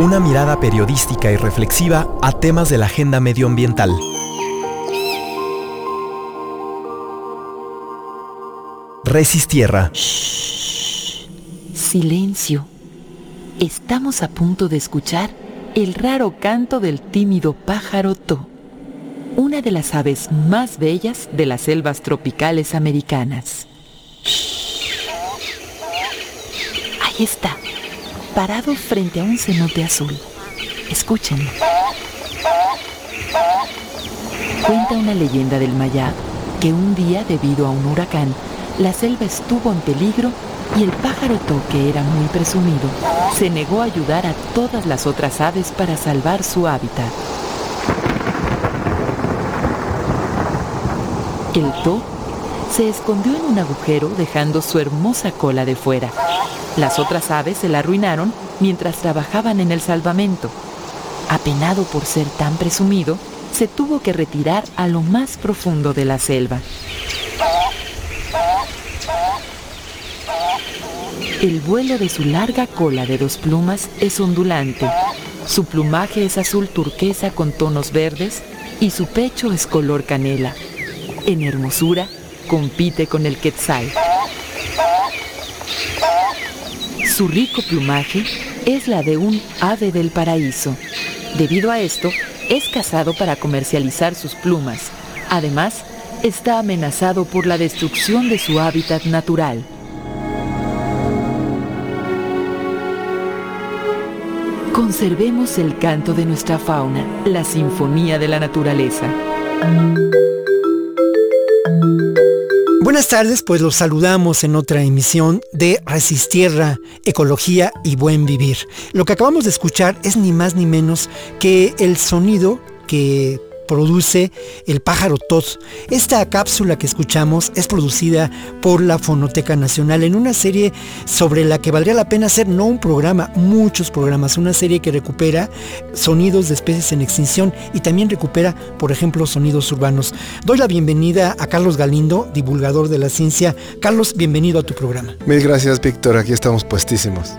Una mirada periodística y reflexiva a temas de la agenda medioambiental. Resistierra. Silencio. Estamos a punto de escuchar el raro canto del tímido pájaro To, una de las aves más bellas de las selvas tropicales americanas. Ahí está, parado frente a un cenote azul. Escúchenlo. Cuenta una leyenda del Mayab que un día, debido a un huracán, la selva estuvo en peligro y el pájaro To, que era muy presumido, se negó a ayudar a todas las otras aves para salvar su hábitat. El To se escondió en un agujero dejando su hermosa cola de fuera. Las otras aves se la arruinaron mientras trabajaban en el salvamento. Apenado por ser tan presumido, se tuvo que retirar a lo más profundo de la selva. El vuelo de su larga cola de dos plumas es ondulante. Su plumaje es azul turquesa con tonos verdes y su pecho es color canela. En hermosura, compite con el quetzal. Su rico plumaje es la de un ave del paraíso. Debido a esto, es cazado para comercializar sus plumas. Además, está amenazado por la destrucción de su hábitat natural. Conservemos el canto de nuestra fauna, la sinfonía de la naturaleza. Buenas tardes, pues los saludamos en otra emisión de Resistierra, Ecología y Buen Vivir. Lo que acabamos de escuchar es ni más ni menos que el sonido que produce el pájaro tos. Esta cápsula que escuchamos es producida por la Fonoteca Nacional en una serie sobre la que valdría la pena hacer no un programa, muchos programas, una serie que recupera sonidos de especies en extinción y también recupera, por ejemplo, sonidos urbanos. Doy la bienvenida a Carlos Galindo, divulgador de la ciencia. Carlos, bienvenido a tu programa. Mil gracias, Víctor. Aquí estamos puestísimos.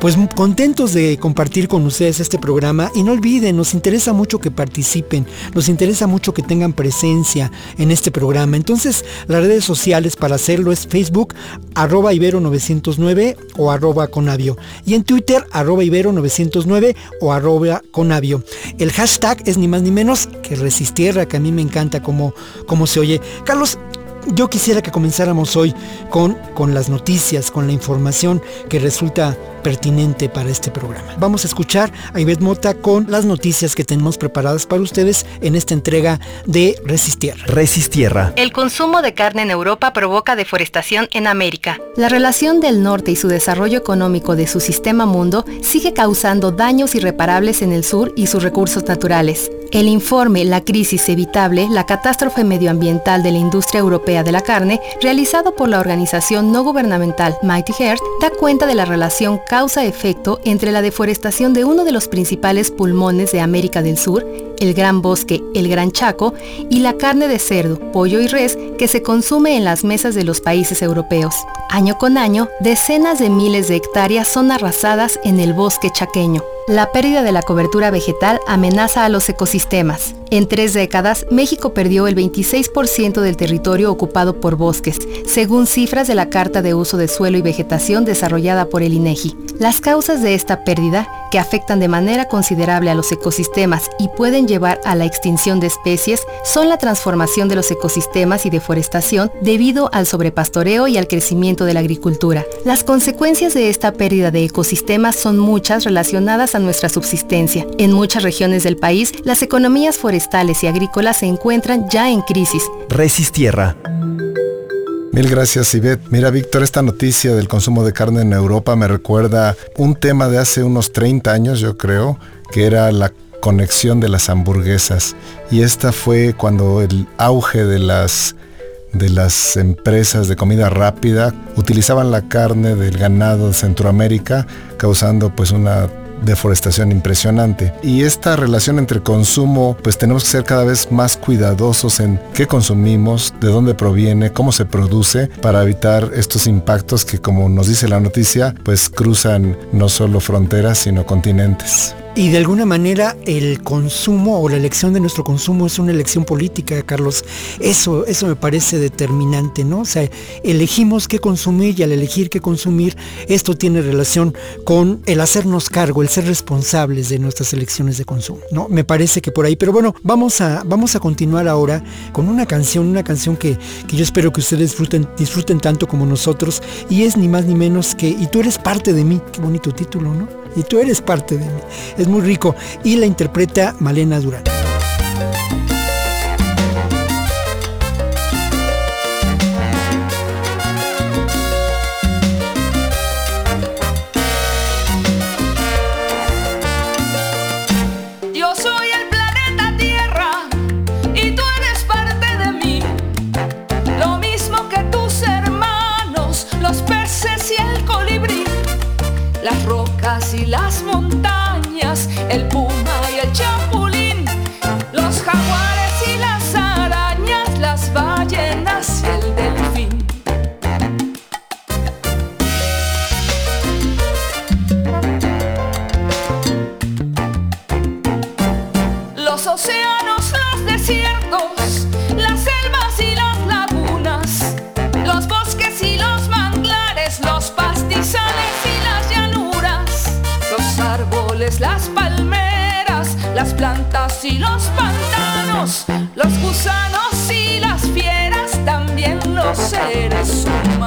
Pues contentos de compartir con ustedes este programa y no olviden, nos interesa mucho que participen, nos interesa mucho que tengan presencia en este programa. Entonces, las redes sociales para hacerlo es Facebook, arroba ibero909 o arroba conavio. Y en Twitter, arroba ibero909 o arroba conavio. El hashtag es ni más ni menos que resistierra, que a mí me encanta como, se oye. Carlos, yo quisiera que comenzáramos hoy con, con las noticias, con la información que resulta pertinente para este programa. Vamos a escuchar a Ivette Mota con las noticias que tenemos preparadas para ustedes en esta entrega de Resistierra. Resistierra. El consumo de carne en Europa provoca deforestación en América. La relación del norte y su desarrollo económico de su sistema mundo sigue causando daños irreparables en el sur y sus recursos naturales. El informe La crisis evitable, la catástrofe medioambiental de la industria europea de la carne, realizado por la organización no gubernamental Mighty Earth, da cuenta de la relación causa-efecto entre la deforestación de uno de los principales pulmones de América del Sur, el gran bosque, el Gran Chaco, y la carne de cerdo, pollo y res que se consume en las mesas de los países europeos. Año con año, decenas de miles de hectáreas son arrasadas en el bosque chaqueño. La pérdida de la cobertura vegetal amenaza a los ecosistemas. En tres décadas, México perdió el 26% del territorio ocupado por bosques, según cifras de la Carta de Uso de Suelo y Vegetación desarrollada por el INEGI. Las causas de esta pérdida, que afectan de manera considerable a los ecosistemas y pueden llevar a la extinción de especies, son la transformación de los ecosistemas y deforestación debido al sobrepastoreo y al crecimiento de la agricultura. Las consecuencias de esta pérdida de ecosistemas son muchas relacionadas a nuestra subsistencia. En muchas regiones del país, las economías forestales y agrícolas se encuentran ya en crisis. Resistierra. Mil gracias, Ivette. Mira, Víctor, esta noticia del consumo de carne en Europa me recuerda un tema de hace unos 30 años, yo creo, que era la conexión de las hamburguesas. Y esta fue cuando el auge de las de las empresas de comida rápida utilizaban la carne del ganado de Centroamérica, causando pues una deforestación impresionante. Y esta relación entre consumo, pues tenemos que ser cada vez más cuidadosos en qué consumimos, de dónde proviene, cómo se produce, para evitar estos impactos que como nos dice la noticia, pues cruzan no solo fronteras, sino continentes. Y de alguna manera el consumo o la elección de nuestro consumo es una elección política, Carlos. Eso, eso me parece determinante, ¿no? O sea, elegimos qué consumir y al elegir qué consumir, esto tiene relación con el hacernos cargo, el ser responsables de nuestras elecciones de consumo, ¿no? Me parece que por ahí. Pero bueno, vamos a, vamos a continuar ahora con una canción, una canción que, que yo espero que ustedes disfruten, disfruten tanto como nosotros. Y es ni más ni menos que Y tú eres parte de mí. Qué bonito título, ¿no? Y tú eres parte de mí. Es muy rico. Y la interpreta Malena Durán. Yo soy y. Las montañas, el puma y el chapulín. Y los pantanos, los gusanos y las fieras, también los seres humanos.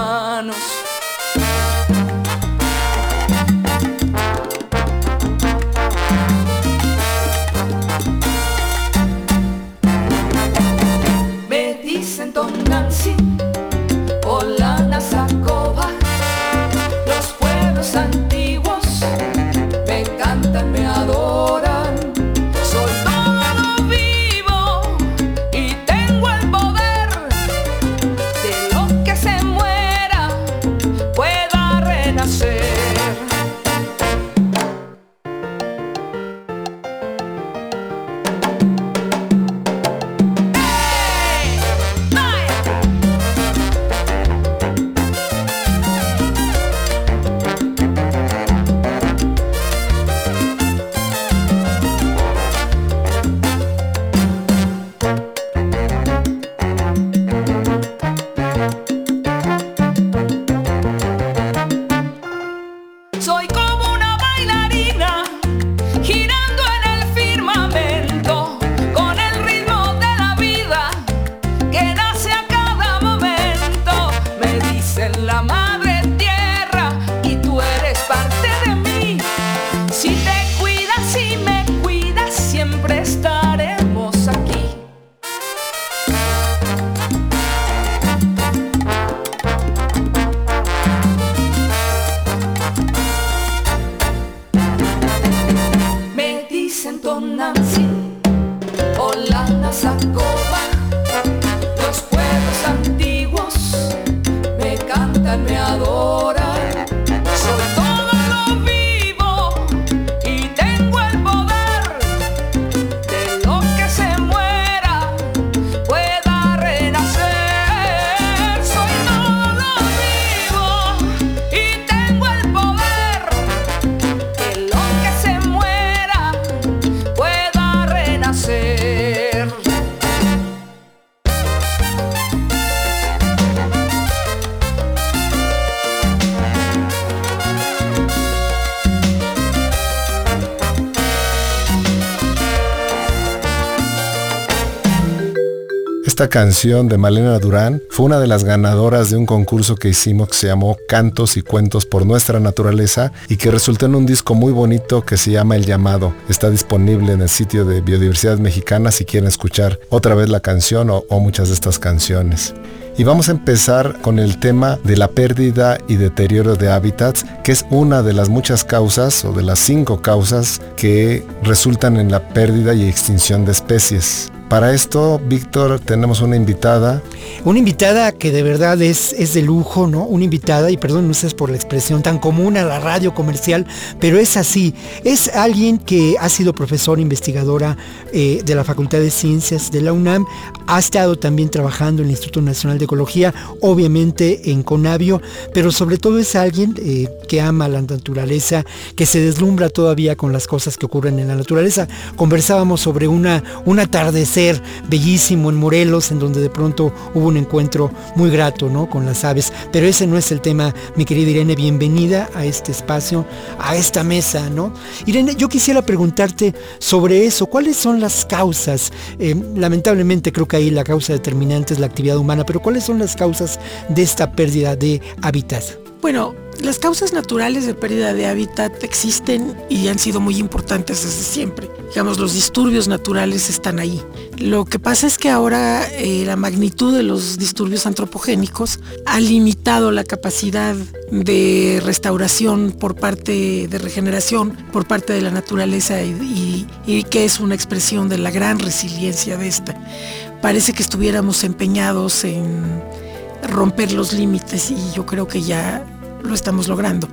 Canción de Malena Durán fue una de las ganadoras de un concurso que hicimos que se llamó Cantos y Cuentos por Nuestra Naturaleza y que resultó en un disco muy bonito que se llama El Llamado. Está disponible en el sitio de Biodiversidad Mexicana si quieren escuchar otra vez la canción o, o muchas de estas canciones. Y vamos a empezar con el tema de la pérdida y deterioro de hábitats, que es una de las muchas causas o de las cinco causas que resultan en la pérdida y extinción de especies. Para esto, Víctor, tenemos una invitada. Una invitada que de verdad es, es de lujo, ¿no? Una invitada, y perdón, sé por la expresión tan común a la radio comercial, pero es así. Es alguien que ha sido profesora investigadora eh, de la Facultad de Ciencias de la UNAM, ha estado también trabajando en el Instituto Nacional de Ecología, obviamente en Conavio, pero sobre todo es alguien eh, que ama la naturaleza, que se deslumbra todavía con las cosas que ocurren en la naturaleza. Conversábamos sobre una, un atardecer bellísimo en Morelos, en donde de pronto hubo un encuentro muy grato ¿no? con las aves. Pero ese no es el tema, mi querida Irene, bienvenida a este espacio, a esta mesa, ¿no? Irene, yo quisiera preguntarte sobre eso, ¿cuáles son las causas? Eh, lamentablemente creo que ahí la causa determinante es la actividad humana, pero ¿cuáles son las causas de esta pérdida de hábitat? Bueno, las causas naturales de pérdida de hábitat existen y han sido muy importantes desde siempre. Digamos, los disturbios naturales están ahí. Lo que pasa es que ahora eh, la magnitud de los disturbios antropogénicos ha limitado la capacidad de restauración por parte de regeneración por parte de la naturaleza y, y que es una expresión de la gran resiliencia de esta. Parece que estuviéramos empeñados en romper los límites y yo creo que ya lo estamos logrando.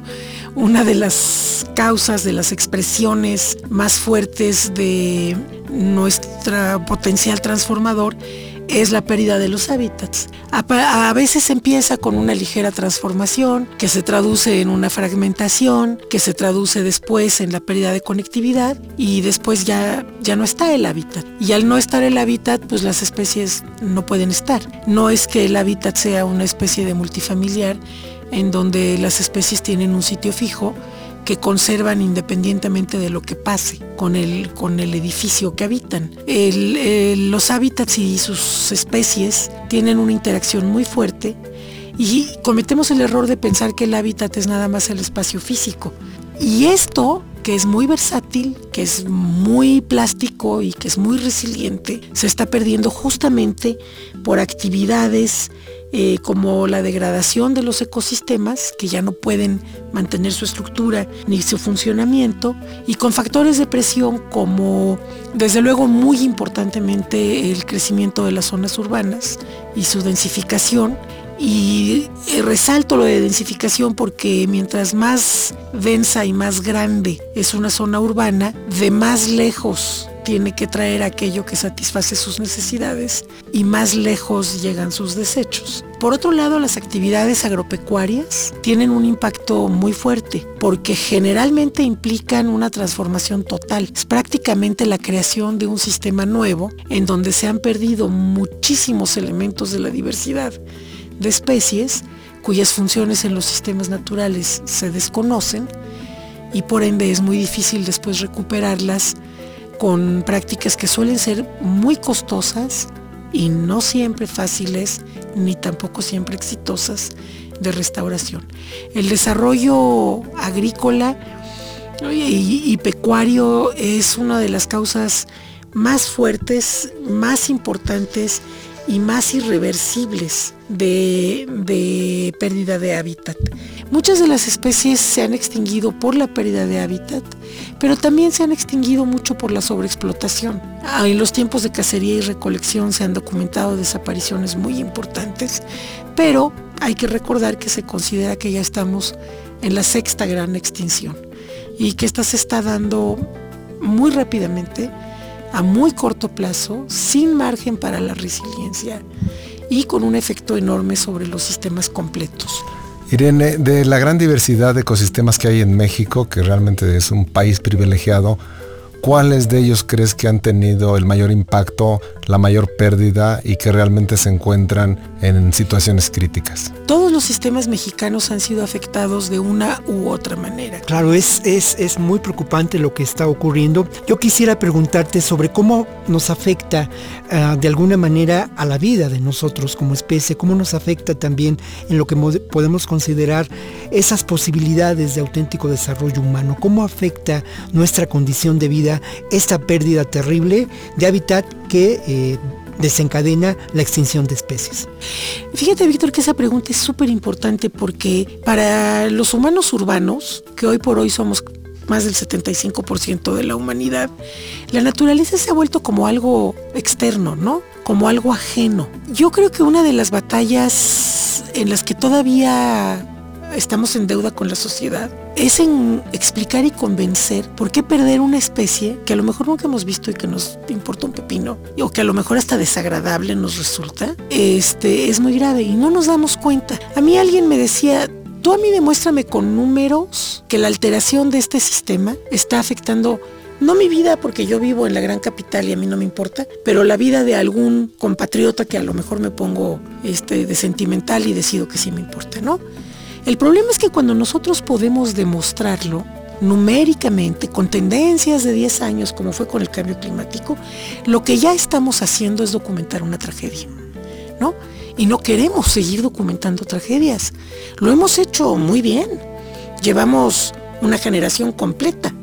Una de las causas, de las expresiones más fuertes de nuestro potencial transformador es la pérdida de los hábitats. A, veces empieza con una ligera transformación que se traduce en una fragmentación, que se traduce después en la pérdida de conectividad y después ya, ya no está el hábitat. Y al no estar el hábitat, pues las especies no pueden estar. No es que el hábitat sea una especie de multifamiliar en donde las especies tienen un sitio fijo que conservan independientemente de lo que pase con el, con el edificio que habitan. los hábitats y sus especies tienen una interacción muy fuerte y cometemos el error de pensar que el hábitat es nada más el espacio físico. Y esto, que es muy versátil, que es muy plástico y que es muy resiliente, se está perdiendo justamente por actividades eh, como la degradación de los ecosistemas, que ya no pueden mantener su estructura ni su funcionamiento, y con factores de presión como, desde luego, muy importantemente el crecimiento de las zonas urbanas y su densificación. Y eh, resalto lo de densificación porque mientras más densa y más grande es una zona urbana, de más lejos tiene que traer aquello que satisface sus necesidades y más lejos llegan sus desechos. Por otro lado, las actividades agropecuarias tienen un impacto muy fuerte porque generalmente implican una transformación total. Es prácticamente la creación de un sistema nuevo en donde se han perdido muchísimos elementos de la diversidad de especies cuyas funciones en los sistemas naturales se desconocen y por ende es muy difícil después recuperarlas con prácticas que suelen ser muy costosas y no siempre fáciles ni tampoco siempre exitosas de restauración. El desarrollo agrícola y, pecuario es una de las causas más fuertes, más importantes y más irreversibles de, pérdida de hábitat. Muchas de las especies se han extinguido por la pérdida de hábitat, pero también se han extinguido mucho por la sobreexplotación. Ah, en los tiempos de cacería y recolección se han documentado desapariciones muy importantes, pero hay que recordar que se considera que ya estamos en la sexta gran extinción y que esta se está dando muy rápidamente a muy corto plazo, sin margen para la resiliencia y con un efecto enorme sobre los sistemas completos. Irene, de la gran diversidad de ecosistemas que hay en México, que realmente es un país privilegiado, ¿cuáles de ellos crees que han tenido el mayor impacto, la mayor pérdida y que realmente se encuentran en situaciones críticas? Todos los sistemas mexicanos han sido afectados de una u otra manera. Claro, es, es, es muy preocupante lo que está ocurriendo. Yo quisiera preguntarte sobre cómo nos afecta ah, de alguna manera a la vida de nosotros como especie, cómo nos afecta también en lo que podemos considerar esas posibilidades de auténtico desarrollo humano, cómo afecta nuestra condición de vida esta pérdida terrible de hábitat que eh, desencadena la extinción de especies. Fíjate, Víctor, que esa pregunta es súper importante porque para los humanos urbanos, que hoy por hoy somos más del 75% de la humanidad, la naturaleza se ha vuelto como algo externo, ¿no? Como algo ajeno. Yo creo que una de las batallas en las que todavía estamos en deuda con la sociedad es en explicar y convencer por qué perder una especie que a lo mejor nunca hemos visto y que nos importa un pepino o que a lo mejor hasta desagradable nos resulta, este es muy grave y no nos damos cuenta. A mí alguien me decía, Tú a mí demuéstrame con números que la alteración de este sistema está afectando no mi vida porque yo vivo en la gran capital y a mí no me importa, pero la vida de algún compatriota que a lo mejor me pongo este, de sentimental y decido que sí me importa, ¿no? El problema es que cuando nosotros podemos demostrarlo numéricamente, con tendencias de 10 años, como fue con el cambio climático, lo que ya estamos haciendo es documentar una tragedia, ¿no? y no queremos seguir documentando tragedias. Lo hemos hecho muy bien. Llevamos una generación completa,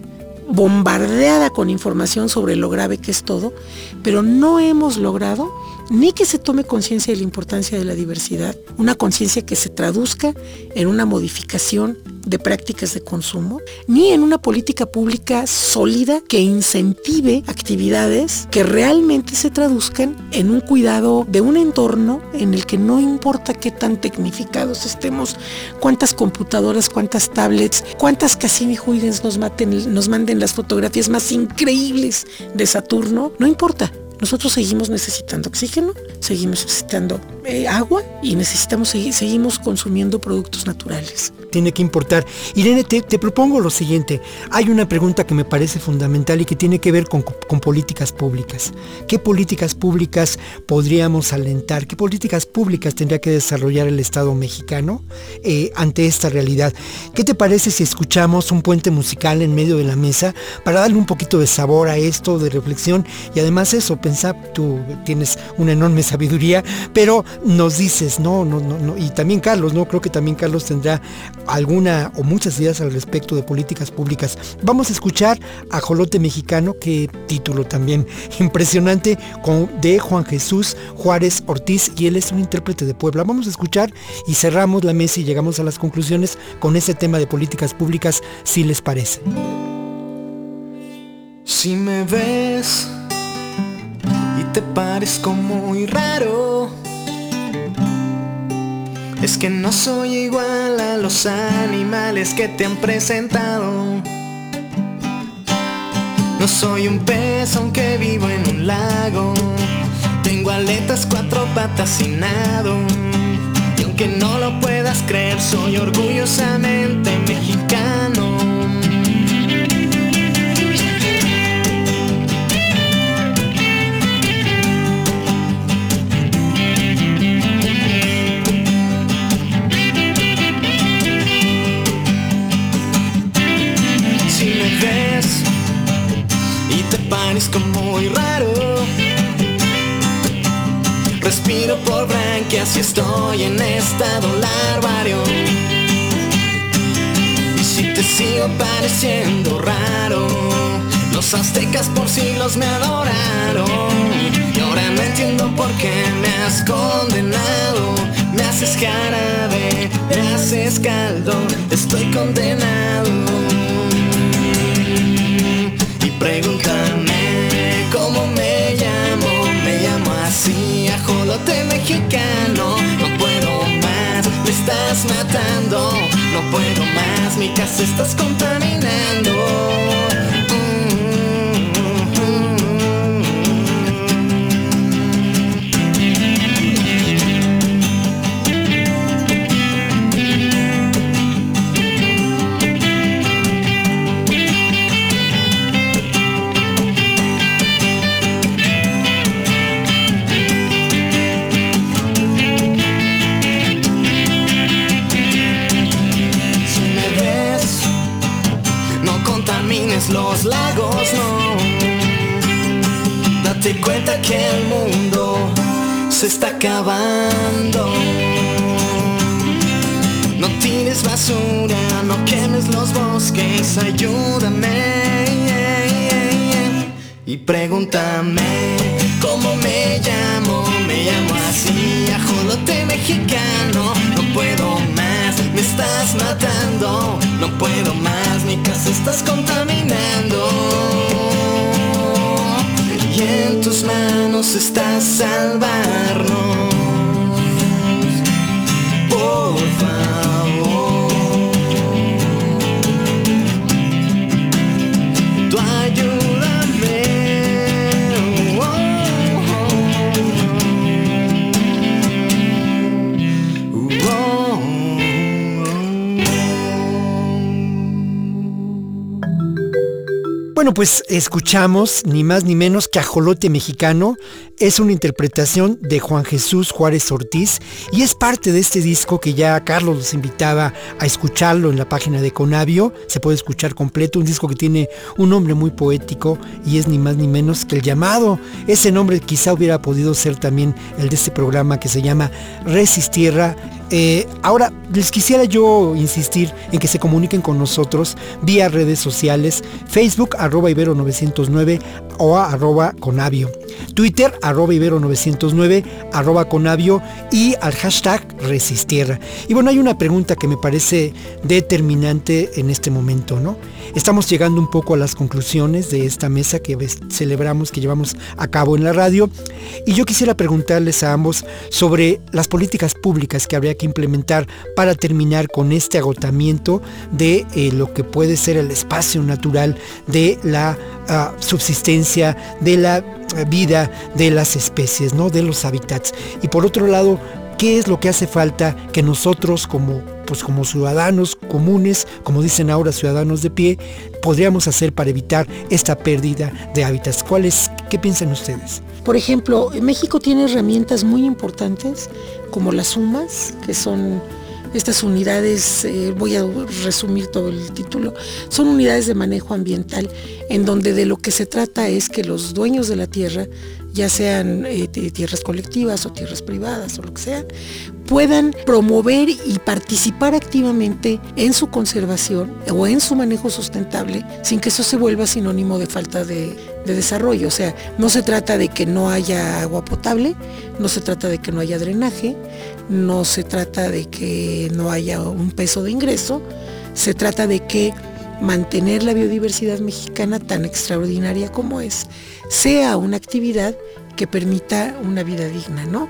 bombardeada con información sobre lo grave que es todo, pero no hemos logrado ni que se tome conciencia de la importancia de la diversidad, una conciencia que se traduzca en una modificación de prácticas de consumo, ni en una política pública sólida que incentive actividades que realmente se traduzcan en un cuidado de un entorno en el que no importa qué tan tecnificados estemos, cuántas computadoras, cuántas tablets, cuántas Cassini Huygens nos, nos manden las fotografías más increíbles de Saturno, no importa. Nosotros seguimos necesitando oxígeno, seguimos necesitando eh, agua y necesitamos seguir, seguimos consumiendo productos naturales. Tiene que importar. Irene, te, propongo lo siguiente. Hay una pregunta que me parece fundamental y que tiene que ver con, políticas públicas. ¿Qué políticas públicas podríamos alentar? ¿Qué políticas públicas tendría que desarrollar el Estado mexicano eh, ante esta realidad? ¿Qué te parece si escuchamos un puente musical en medio de la mesa para darle un poquito de sabor a esto, de reflexión y además eso, pensar, tú tienes una enorme sabiduría, pero nos dices, no, no, no, y también Carlos, ¿no? Creo que también Carlos tendrá alguna o muchas ideas al respecto de políticas públicas. Vamos a escuchar a Jolote Mexicano, que título también impresionante, con, de Juan Jesús Juárez Ortiz, y él es un intérprete de Puebla. Vamos a escuchar y cerramos la mesa y llegamos a las conclusiones con ese tema de políticas públicas, si les parece. Si me ves y te parezco muy raro es que no soy igual a los animales que te han presentado. No soy un pez aunque vivo en un lago. Tengo aletas, cuatro patas y nado. Y aunque no lo puedas creer, soy orgullosamente y estoy en estado larvario. Y si te sigo pareciendo raro, los aztecas por siglos me adoraron. Y ahora no entiendo por qué me has condenado. Me haces jarabe, me haces caldo, estoy condenado. Y pregúntame estás matando, no puedo más, mi casa estás contaminando. Los lagos, no. Date cuenta que el mundo se está acabando. No tires basura, no quemes los bosques, ayúdame. Y pregúntame cómo me llamo, me llamo así, ajolote mexicano, no puedo estás matando. No puedo más, mi casa estás contaminando. Y en tus manos está salvarnos. Por favor. Bueno, pues escuchamos ni más ni menos que Ajolote Mexicano. Es una interpretación de Juan Jesús Juárez Ortiz y es parte de este disco que ya Carlos los invitaba a escucharlo en la página de Conavio. Se puede escuchar completo, un disco que tiene un nombre muy poético y es ni más ni menos que el llamado. Ese nombre quizá hubiera podido ser también el de este programa que se llama Resistierra. Eh, ahora, les quisiera yo insistir en que se comuniquen con nosotros vía redes sociales, Facebook arroba Ibero 909 o arroba Conavio, Twitter arroba Ibero 909 arroba Conavio y al hashtag Resistierra. Y bueno, hay una pregunta que me parece determinante en este momento, ¿no? Estamos llegando un poco a las conclusiones de esta mesa que celebramos, que llevamos a cabo en la radio. Y yo quisiera preguntarles a ambos sobre las políticas públicas que habría que implementar para terminar con este agotamiento de eh, lo que puede ser el espacio natural de la ah, subsistencia, de la eh, vida de las especies, ¿no? de los hábitats. Y por otro lado, ¿qué es lo que hace falta que nosotros como pues como ciudadanos comunes, como dicen ahora ciudadanos de pie, podríamos hacer para evitar esta pérdida de hábitats? ¿Cuáles, qué piensan ustedes? Por ejemplo, México tiene herramientas muy importantes como las sumas, que son estas unidades, eh, voy a resumir todo el título, son unidades de manejo ambiental en donde de lo que se trata es que los dueños de la tierra, ya sean eh, tierras colectivas o tierras privadas o lo que sean, puedan promover y participar activamente en su conservación o en su manejo sustentable sin que eso se vuelva sinónimo de falta de desarrollo. O sea, no se trata de que no haya agua potable, no se trata de que no haya drenaje, no se trata de que no haya un peso de ingreso, se trata de que mantener la biodiversidad mexicana tan extraordinaria como es, sea una actividad que permita una vida digna, ¿no?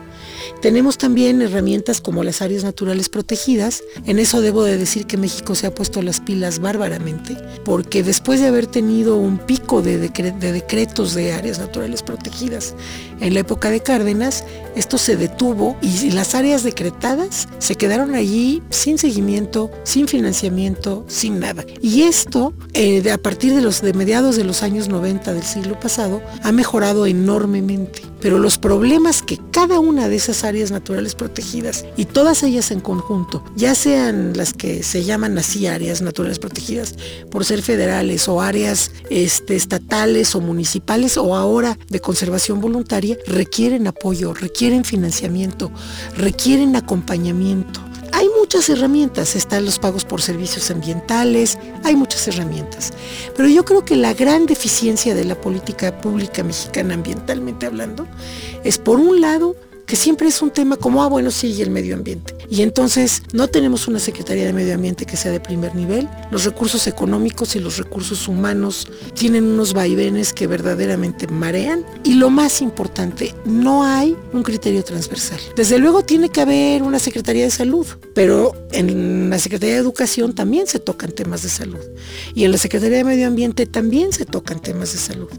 Tenemos también herramientas como las áreas naturales protegidas. En eso debo de decir que México se ha puesto las pilas bárbaramente, porque después de haber tenido un pico de, decre- de decretos de áreas naturales protegidas en la época de Cárdenas, esto se detuvo y las áreas decretadas se quedaron allí sin seguimiento, sin financiamiento, sin nada. Y esto, eh, a partir de los de mediados de los años 90 del siglo pasado, ha mejorado enormemente. Pero los problemas que cada una de esas áreas naturales protegidas y todas ellas en conjunto, ya sean las que se llaman así áreas naturales protegidas por ser federales o áreas este, estatales o municipales o ahora de conservación voluntaria, requieren apoyo, requieren financiamiento, requieren acompañamiento. Hay muchas herramientas, están los pagos por servicios ambientales, hay muchas herramientas. Pero yo creo que la gran deficiencia de la política pública mexicana ambientalmente hablando es por un lado que siempre es un tema como, ah, bueno, sí, y el medio ambiente. Y entonces no tenemos una Secretaría de Medio Ambiente que sea de primer nivel. Los recursos económicos y los recursos humanos tienen unos vaivenes que verdaderamente marean. Y lo más importante, no hay un criterio transversal. Desde luego tiene que haber una Secretaría de Salud, pero en la Secretaría de Educación también se tocan temas de salud. Y en la Secretaría de Medio Ambiente también se tocan temas de salud.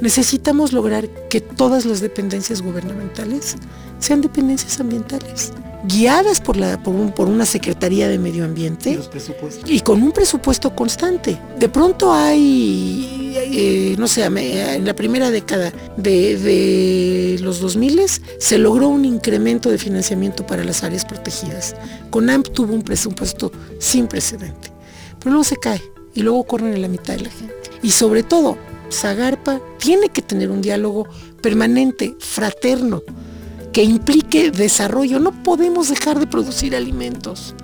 Necesitamos lograr que todas las dependencias gubernamentales sean dependencias ambientales, guiadas por, la, por, un- por una Secretaría de Medio Ambiente y con un presupuesto constante. De pronto hay, eh, no sé, a en la primera década de, de los 2000 se logró un incremento de financiamiento para las áreas protegidas. CONAMP tuvo un presupuesto sin precedente, pero luego se cae y luego corren en la mitad de la gente. Y sobre todo, Zagarpa tiene que tener un diálogo permanente, fraterno, que implique desarrollo. No podemos dejar de producir alimentos,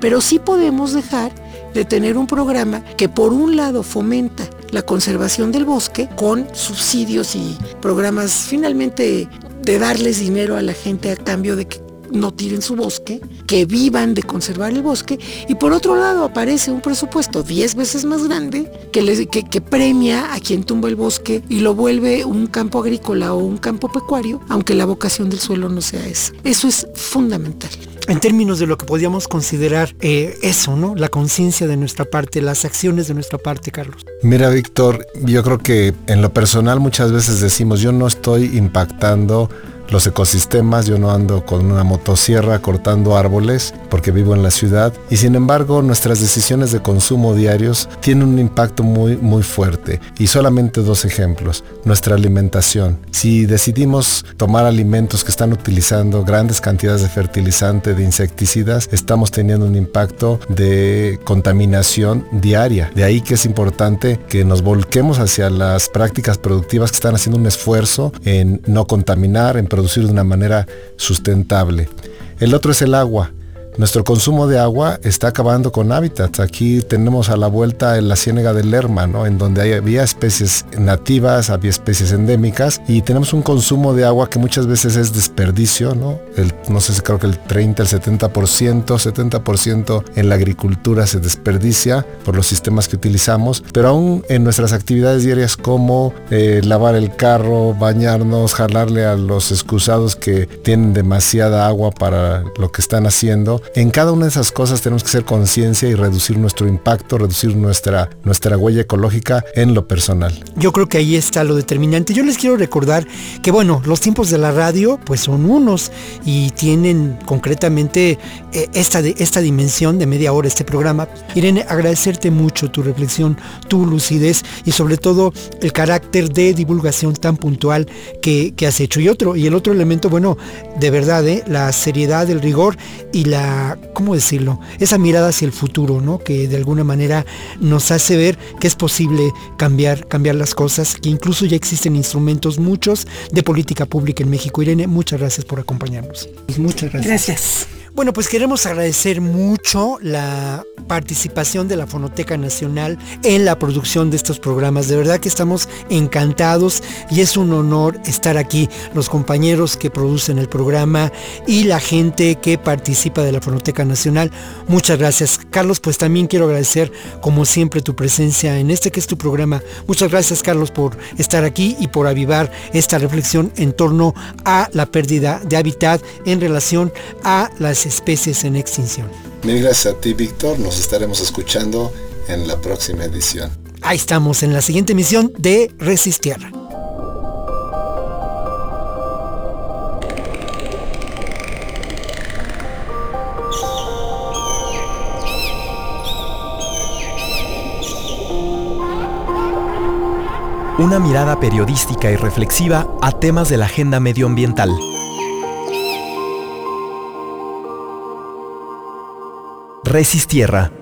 pero sí podemos dejar de tener un programa que por un lado fomenta la conservación del bosque con subsidios y programas finalmente de darles dinero a la gente a cambio de que no tiren su bosque, que vivan de conservar el bosque, y por otro lado aparece un presupuesto 10 veces más grande que, que, premia a quien tumba el bosque y lo vuelve un campo agrícola o un campo pecuario, aunque la vocación del suelo no sea esa. Eso es fundamental en términos de lo que podríamos considerar eh, eso, ¿no? La conciencia de nuestra parte, las acciones de nuestra parte, Carlos. Mira, Víctor, yo creo que en lo personal muchas veces decimos, yo no estoy impactando los ecosistemas, yo no ando con una motosierra cortando árboles porque vivo en la ciudad y sin embargo nuestras decisiones de consumo diarios tienen un impacto muy muy fuerte y solamente dos ejemplos, nuestra alimentación. Si decidimos tomar alimentos que están utilizando grandes cantidades de fertilizante, de insecticidas, estamos teniendo un impacto de contaminación diaria. De ahí que es importante que nos volquemos hacia las prácticas productivas que están haciendo un esfuerzo en no contaminar, en producir de una manera sustentable. El otro es el agua. Nuestro consumo de agua está acabando con hábitats. Aquí tenemos a la vuelta en la ciénega del Lerma, ¿no? en donde había especies nativas, había especies endémicas y tenemos un consumo de agua que muchas veces es desperdicio, ¿no? El, no sé creo que el 30, el 70%, 70% en la agricultura se desperdicia por los sistemas que utilizamos, pero aún en nuestras actividades diarias como eh, lavar el carro, bañarnos, jalarle a los excusados que tienen demasiada agua para lo que están haciendo, en cada una de esas cosas tenemos que hacer conciencia y reducir nuestro impacto, reducir nuestra, nuestra huella ecológica en lo personal. Yo creo que ahí está lo determinante. Yo les quiero recordar que bueno, los tiempos de la radio pues son unos y tienen concretamente eh, esta, esta dimensión de media hora este programa. Irene, agradecerte mucho tu reflexión, tu lucidez y sobre todo el carácter de divulgación tan puntual que, has hecho. Y otro, y el otro elemento, bueno, de verdad, ¿eh? la seriedad, el rigor y la ¿cómo decirlo? Esa mirada hacia el futuro, ¿no? Que de alguna manera nos hace ver que es posible cambiar, cambiar las cosas, que incluso ya existen instrumentos muchos de política pública en México. Irene, muchas gracias por acompañarnos. Muchas gracias. Gracias. Bueno, pues queremos agradecer mucho la participación de la Fonoteca Nacional en la producción de estos programas. De verdad que estamos encantados y es un honor estar aquí, los compañeros que producen el programa y la gente que participa de la Fonoteca Nacional. Muchas gracias. Carlos, pues también quiero agradecer como siempre tu presencia en este que es tu programa. Muchas gracias Carlos por estar aquí y por avivar esta reflexión en torno a la pérdida de hábitat en relación a las especies en extinción. Mil gracias a ti, Víctor. Nos estaremos escuchando en la próxima edición. Ahí estamos en la siguiente emisión de Resistierra. Una mirada periodística y reflexiva a temas de la agenda medioambiental. Resistierra